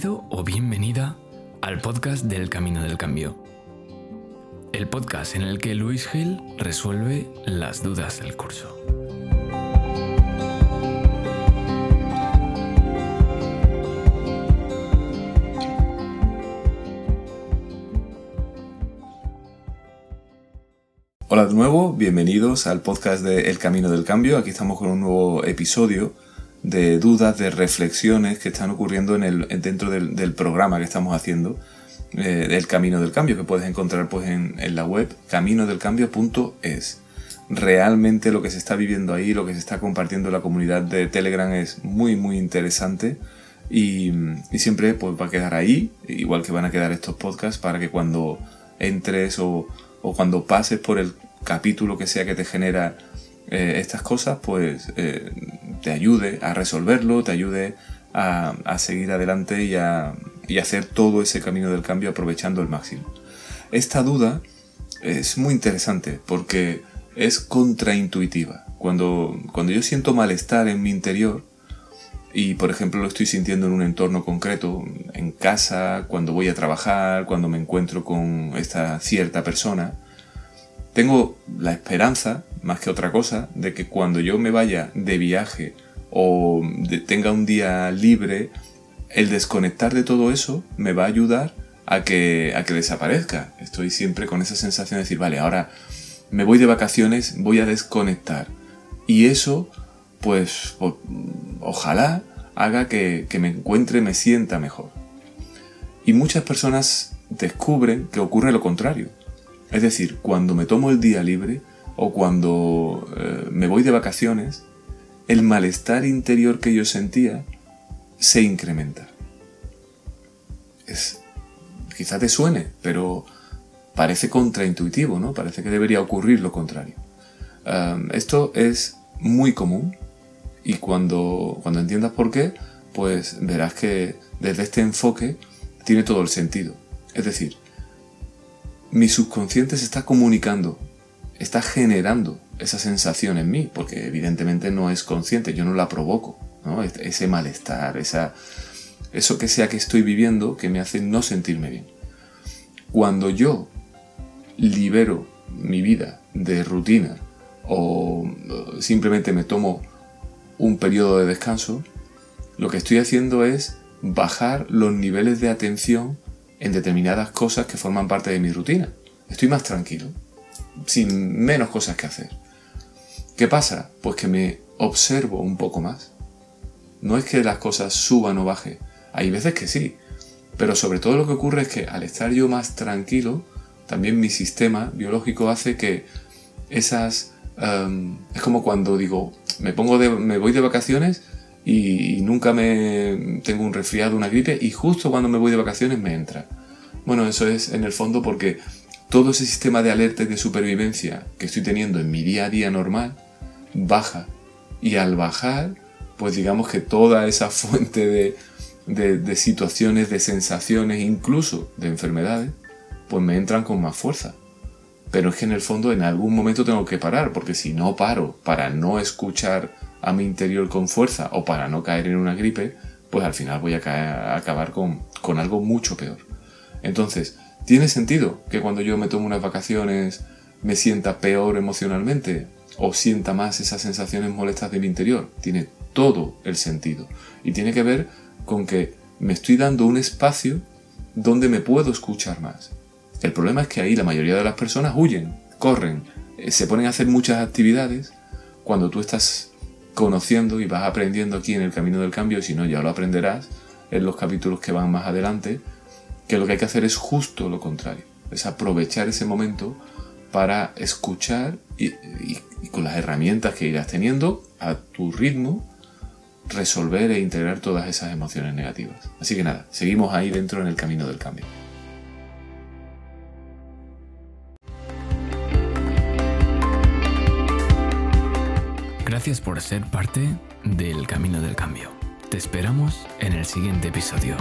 Bienvenido o bienvenida al podcast del Camino del Cambio. El podcast en el que Luis Gil resuelve las dudas del curso. Hola de nuevo, bienvenidos al podcast de El Camino del Cambio. Aquí estamos con un nuevo episodio de dudas, de reflexiones que están ocurriendo en el, dentro del, programa que estamos haciendo, eh, del Camino del Cambio, que puedes encontrar pues, en, la web caminodelcambio.es. Realmente lo que se está viviendo ahí, lo que se está compartiendo en la comunidad de Telegram es muy, muy interesante. Y, siempre pues, va a quedar ahí, igual que van a quedar estos podcasts, para que cuando entres o, o cuando pases por el capítulo que sea que te genera eh, estas cosas, pues eh, te ayude a resolverlo, te ayude a, seguir adelante y a, hacer todo ese camino del cambio aprovechando el máximo. Esta duda es muy interesante porque es contraintuitiva. Cuando, cuando yo siento malestar en mi interior, y por ejemplo lo estoy sintiendo en un entorno concreto, en casa, cuando voy a trabajar, cuando me encuentro con esta cierta persona, tengo la esperanza, más que otra cosa, de que cuando yo me vaya de viaje o tenga un día libre, el desconectar de todo eso me va a ayudar a que, a que desaparezca. Estoy siempre con esa sensación de decir, vale, ahora me voy de vacaciones, voy a desconectar. Y eso, pues, ojalá haga que, que me encuentre, me sienta mejor. Y muchas personas descubren que ocurre lo contrario es decir, cuando me tomo el día libre o cuando eh, me voy de vacaciones, el malestar interior que yo sentía se incrementa. Quizá te suene, pero parece contraintuitivo, ¿no? Parece que debería ocurrir lo contrario. esto es muy común y cuando, cuando entiendas por qué, pues verás que desde este enfoque tiene todo el sentido. Es decir, mi subconsciente se está comunicando, está generando esa sensación en mí, porque evidentemente no es consciente, yo no la provoco, ¿no? ese malestar, eso que sea que estoy viviendo que me hace no sentirme bien. Cuando yo libero mi vida de rutina o simplemente me tomo un periodo de descanso, lo que estoy haciendo es bajar los niveles de atención en determinadas cosas que forman parte de mi rutina. Estoy más tranquilo, sin menos cosas que hacer. ¿Qué pasa? Pues que me observo un poco más. No es que las cosas suban o bajen, hay veces que sí, pero sobre todo lo que ocurre es que al estar yo más tranquilo, también mi sistema biológico hace que esas... Em, es como cuando digo, me, pongo de, me voy de vacaciones y, nunca me tengo un resfriado, una gripe y justo cuando me voy de vacaciones me entra. Bueno, eso es en el fondo porque todo ese sistema de alerta y de supervivencia que estoy teniendo en mi día a día normal baja. Y al bajar, pues digamos que toda esa fuente de, de, situaciones, de sensaciones, incluso de enfermedades, pues me entran con más fuerza. Pero es que en el fondo en algún momento tengo que parar, porque si no paro para no escuchar a mi interior con fuerza o para no caer en una gripe, pues al final voy a, acabar con, con algo mucho peor. Entonces, ¿tiene sentido que cuando yo me tomo unas vacaciones me sienta peor emocionalmente o sienta más esas sensaciones molestas de mi interior? Tiene todo el sentido. Y tiene que ver con que me estoy dando un espacio donde me puedo escuchar más. El problema es que ahí la mayoría de las personas huyen, corren, eh, se ponen a hacer muchas actividades cuando tú estás conociendo y vas aprendiendo aquí en el camino del cambio, si no ya lo aprenderás en los capítulos que van más adelante, que lo que hay que hacer es justo lo contrario, es aprovechar ese momento para escuchar y, con las herramientas que irás teniendo a tu ritmo, resolver e integrar todas esas emociones negativas. Así que nada, seguimos ahí dentro en el camino del cambio. Gracias por ser parte del Camino del Cambio. Te esperamos en el siguiente episodio.